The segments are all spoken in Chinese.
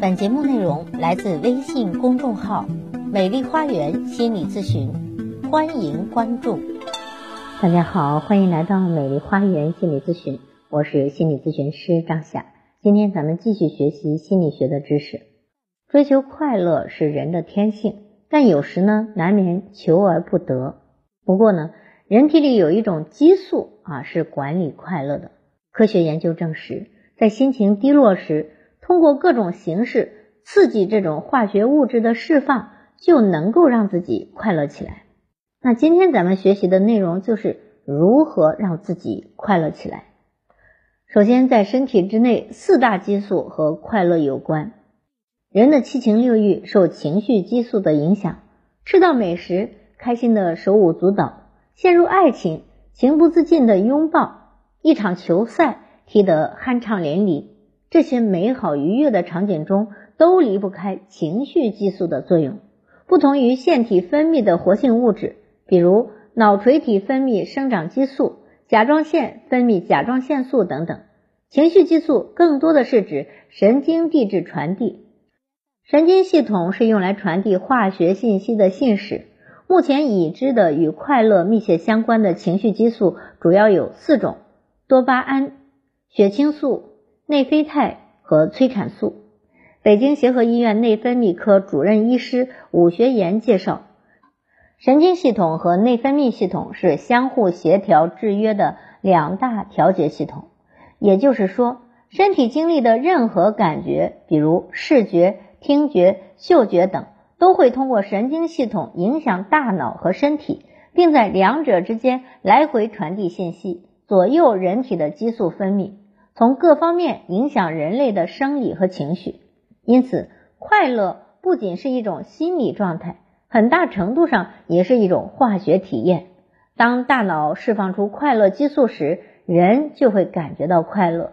本节目内容来自微信公众号“美丽花园心理咨询”，欢迎关注。大家好，欢迎来到美丽花园心理咨询，我是心理咨询师张霞。今天咱们继续学习心理学的知识。追求快乐是人的天性，但有时呢，难免求而不得。不过呢，人体里有一种激素啊，是管理快乐的。科学研究证实，在心情低落时，通过各种形式刺激这种化学物质的释放，就能够让自己快乐起来。那今天咱们学习的内容就是如何让自己快乐起来。首先，在身体之内，四大激素和快乐有关。人的七情六欲受情绪激素的影响，吃到美食，开心的手舞足蹈；陷入爱情，情不自禁的拥抱；一场球赛踢得酣畅淋漓。这些美好愉悦的场景中，都离不开情绪激素的作用。不同于腺体分泌的活性物质，比如脑垂体分泌生长激素，甲状腺分泌甲状腺素等等，情绪激素更多的是指神经递质传递。神经系统是用来传递化学信息的信使。目前已知的与快乐密切相关的情绪激素主要有四种：多巴胺、血清素。内啡肽和催产素。北京协和医院内分泌科主任医师武学岩介绍，神经系统和内分泌系统是相互协调制约的两大调节系统。也就是说，身体经历的任何感觉，比如视觉、听觉、嗅觉等，都会通过神经系统影响大脑和身体，并在两者之间来回传递信息，左右人体的激素分泌。从各方面影响人类的生理和情绪，因此快乐不仅是一种心理状态，很大程度上也是一种化学体验。当大脑释放出快乐激素时，人就会感觉到快乐。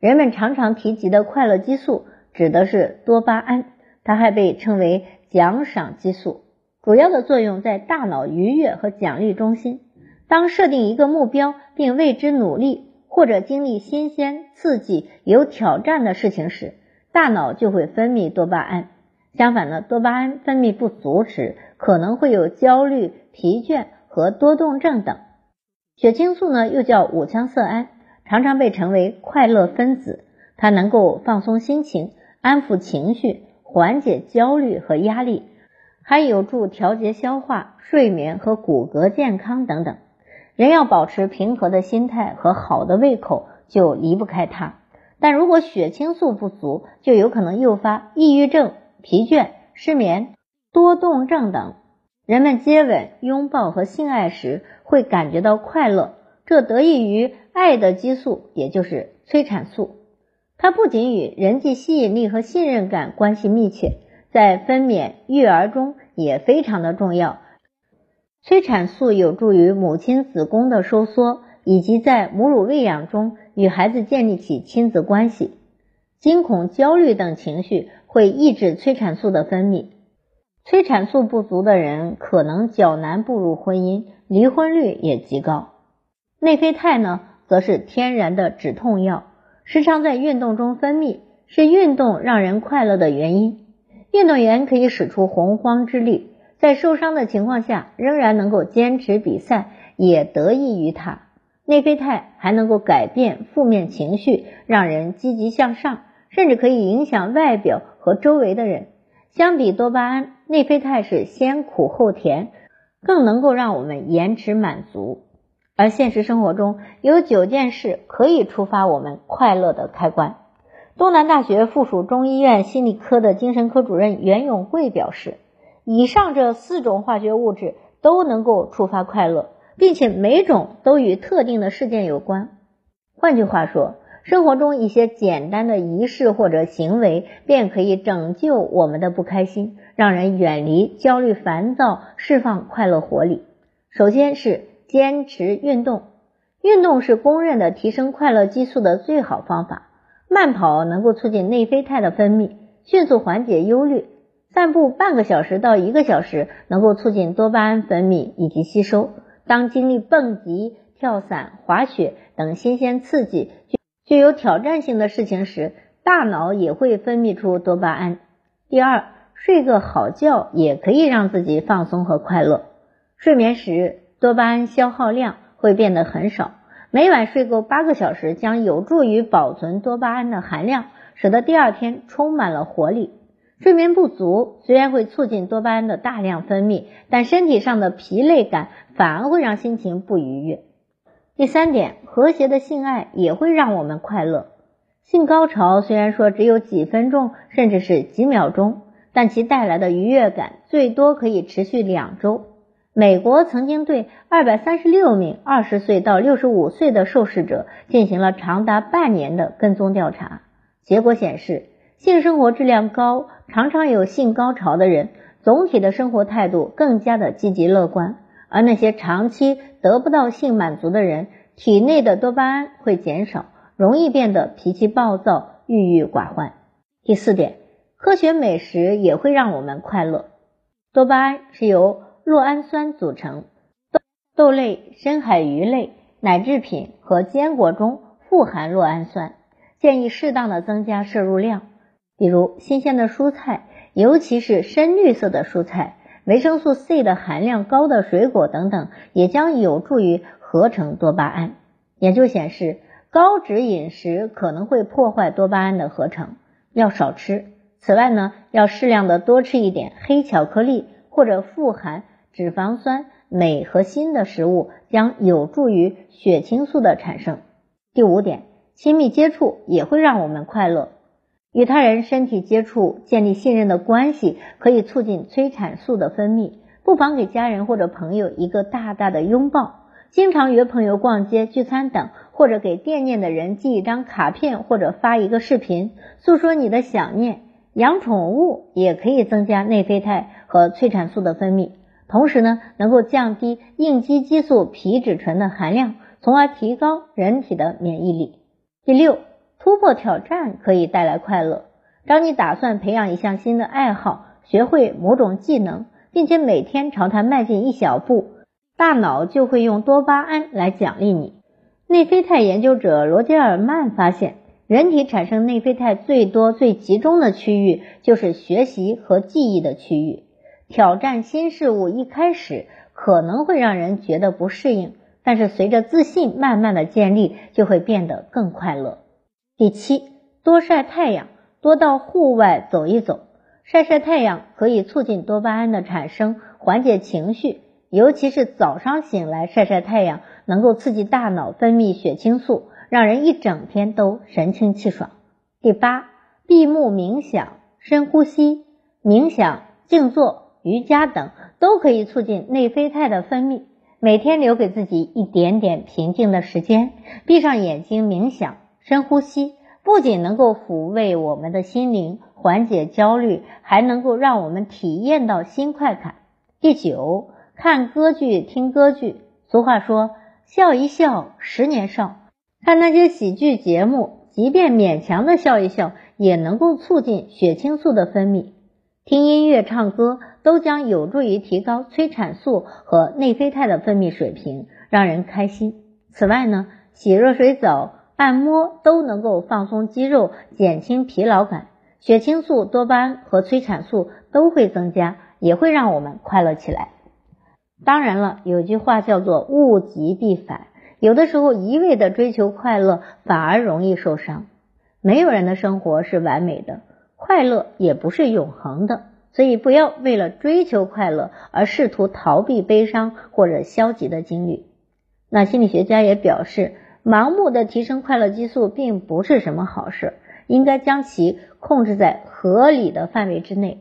人们常常提及的快乐激素指的是多巴胺，它还被称为奖赏激素，主要的作用在大脑愉悦和奖励中心。当设定一个目标并为之努力。或者经历新鲜、刺激、有挑战的事情时，大脑就会分泌多巴胺。相反呢，多巴胺分泌不足时，可能会有焦虑、疲倦和多动症等。血清素呢，又叫五羟色胺，常常被称为快乐分子，它能够放松心情、安抚情绪、缓解焦虑和压力，还有助调节消化、睡眠和骨骼健康等等。人要保持平和的心态和好的胃口，就离不开它。但如果血清素不足，就有可能诱发抑郁症、疲倦、失眠、多动症等。人们接吻、拥抱和性爱时会感觉到快乐，这得益于爱的激素，也就是催产素。它不仅与人际吸引力和信任感关系密切，在分娩、育儿中也非常的重要。催产素有助于母亲子宫的收缩，以及在母乳喂养中与孩子建立起亲子关系。惊恐、焦虑等情绪会抑制催产素的分泌，催产素不足的人可能较难步入婚姻，离婚率也极高。内啡肽呢，则是天然的止痛药，时常在运动中分泌，是运动让人快乐的原因。运动员可以使出洪荒之力。在受伤的情况下，仍然能够坚持比赛，也得益于它。内啡肽还能够改变负面情绪，让人积极向上，甚至可以影响外表和周围的人。相比多巴胺，内啡肽是先苦后甜，更能够让我们延迟满足。而现实生活中有九件事可以触发我们快乐的开关。东南大学附属中医院心理科的精神科主任袁永贵表示。以上这四种化学物质都能够触发快乐，并且每种都与特定的事件有关。换句话说，生活中一些简单的仪式或者行为便可以拯救我们的不开心，让人远离焦虑、烦躁，释放快乐活力。首先是坚持运动，运动是公认的提升快乐激素的最好方法。慢跑能够促进内啡肽的分泌，迅速缓解忧虑。散步半个小时到一个小时，能够促进多巴胺分泌以及吸收。当经历蹦极、跳伞、滑雪等新鲜刺激、具有挑战性的事情时，大脑也会分泌出多巴胺。第二，睡个好觉也可以让自己放松和快乐。睡眠时，多巴胺消耗量会变得很少。每晚睡够八个小时，将有助于保存多巴胺的含量，使得第二天充满了活力。睡眠不足虽然会促进多巴胺的大量分泌，但身体上的疲累感反而会让心情不愉悦。第三点，和谐的性爱也会让我们快乐。性高潮虽然说只有几分钟，甚至是几秒钟，但其带来的愉悦感最多可以持续两周。美国曾经对二百三十六名二十岁到六十五岁的受试者进行了长达半年的跟踪调查，结果显示。性生活质量高、常常有性高潮的人，总体的生活态度更加的积极乐观；而那些长期得不到性满足的人，体内的多巴胺会减少，容易变得脾气暴躁、郁郁寡欢。第四点，科学美食也会让我们快乐。多巴胺是由酪氨酸组成，豆豆类、深海鱼类、奶制品和坚果中富含酪氨酸，建议适当的增加摄入量。比如新鲜的蔬菜，尤其是深绿色的蔬菜，维生素 C 的含量高的水果等等，也将有助于合成多巴胺。研究显示，高脂饮食可能会破坏多巴胺的合成，要少吃。此外呢，要适量的多吃一点黑巧克力或者富含脂肪酸、镁和锌的食物，将有助于血清素的产生。第五点，亲密接触也会让我们快乐。与他人身体接触，建立信任的关系，可以促进催产素的分泌。不妨给家人或者朋友一个大大的拥抱。经常约朋友逛街、聚餐等，或者给惦念的人寄一张卡片，或者发一个视频，诉说你的想念。养宠物也可以增加内啡肽和催产素的分泌，同时呢，能够降低应激激素皮质醇的含量，从而提高人体的免疫力。第六。突破挑战可以带来快乐。当你打算培养一项新的爱好，学会某种技能，并且每天朝它迈进一小步，大脑就会用多巴胺来奖励你。内啡肽研究者罗杰尔曼发现，人体产生内啡肽最多、最集中的区域就是学习和记忆的区域。挑战新事物一开始可能会让人觉得不适应，但是随着自信慢慢的建立，就会变得更快乐。第七，多晒太阳，多到户外走一走。晒晒太阳可以促进多巴胺的产生，缓解情绪，尤其是早上醒来晒晒太阳，能够刺激大脑分泌血清素，让人一整天都神清气爽。第八，闭目冥想、深呼吸、冥想、静坐、瑜伽等都可以促进内啡肽的分泌。每天留给自己一点点平静的时间，闭上眼睛冥想。深呼吸不仅能够抚慰我们的心灵，缓解焦虑，还能够让我们体验到新快感。第九，看歌剧、听歌剧。俗话说，笑一笑，十年少。看那些喜剧节目，即便勉强的笑一笑，也能够促进血清素的分泌。听音乐、唱歌都将有助于提高催产素和内啡肽的分泌水平，让人开心。此外呢，洗热水澡。按摩都能够放松肌肉，减轻疲劳感，血清素、多巴胺和催产素都会增加，也会让我们快乐起来。当然了，有句话叫做物极必反，有的时候一味的追求快乐反而容易受伤。没有人的生活是完美的，快乐也不是永恒的，所以不要为了追求快乐而试图逃避悲伤或者消极的经历。那心理学家也表示。盲目的提升快乐激素并不是什么好事，应该将其控制在合理的范围之内，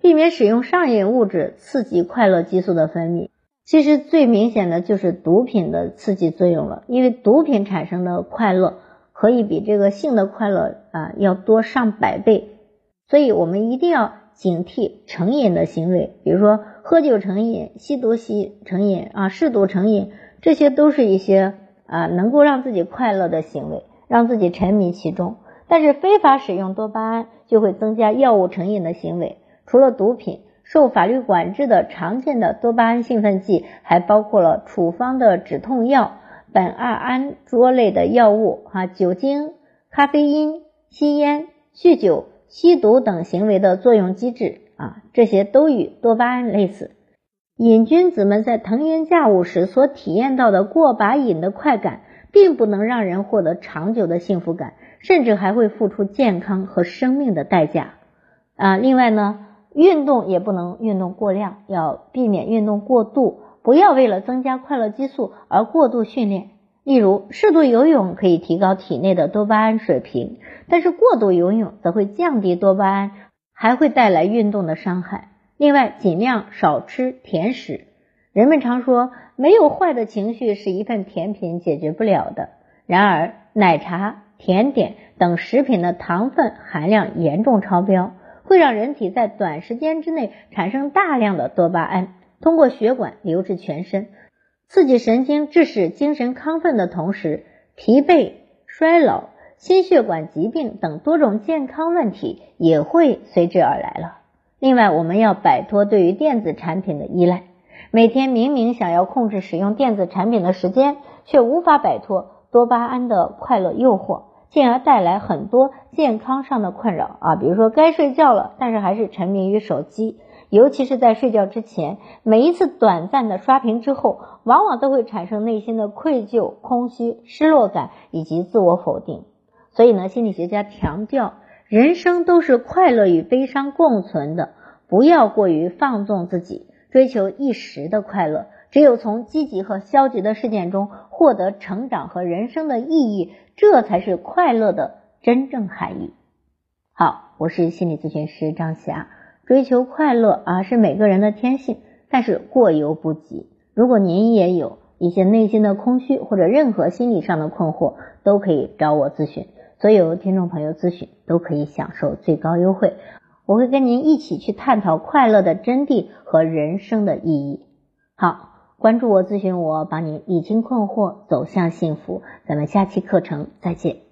避免使用上瘾物质刺激快乐激素的分泌。其实最明显的就是毒品的刺激作用了，因为毒品产生的快乐可以比这个性的快乐啊要多上百倍，所以我们一定要警惕成瘾的行为，比如说喝酒成瘾、吸毒吸成瘾啊、嗜赌成瘾，这些都是一些。啊，能够让自己快乐的行为，让自己沉迷其中。但是非法使用多巴胺就会增加药物成瘾的行为。除了毒品，受法律管制的常见的多巴胺兴奋剂还包括了处方的止痛药、苯二胺卓类的药物、哈酒精、咖啡因、吸烟、酗酒、吸毒等行为的作用机制啊，这些都与多巴胺类似。瘾君子们在腾云驾雾时所体验到的过把瘾的快感，并不能让人获得长久的幸福感，甚至还会付出健康和生命的代价啊！另外呢，运动也不能运动过量，要避免运动过度，不要为了增加快乐激素而过度训练。例如，适度游泳可以提高体内的多巴胺水平，但是过度游泳则会降低多巴胺，还会带来运动的伤害。另外，尽量少吃甜食。人们常说，没有坏的情绪是一份甜品解决不了的。然而，奶茶、甜点等食品的糖分含量严重超标，会让人体在短时间之内产生大量的多巴胺，通过血管流至全身，刺激神经，致使精神亢奋的同时，疲惫、衰老、心血管疾病等多种健康问题也会随之而来了。另外，我们要摆脱对于电子产品的依赖。每天明明想要控制使用电子产品的时间，却无法摆脱多巴胺的快乐诱惑，进而带来很多健康上的困扰啊。比如说，该睡觉了，但是还是沉迷于手机，尤其是在睡觉之前，每一次短暂的刷屏之后，往往都会产生内心的愧疚、空虚、失落感以及自我否定。所以呢，心理学家强调。人生都是快乐与悲伤共存的，不要过于放纵自己，追求一时的快乐。只有从积极和消极的事件中获得成长和人生的意义，这才是快乐的真正含义。好，我是心理咨询师张霞。追求快乐啊，是每个人的天性，但是过犹不及。如果您也有一些内心的空虚或者任何心理上的困惑，都可以找我咨询。所有听众朋友咨询都可以享受最高优惠，我会跟您一起去探讨快乐的真谛和人生的意义。好，关注我，咨询我，帮您理清困惑，走向幸福。咱们下期课程再见。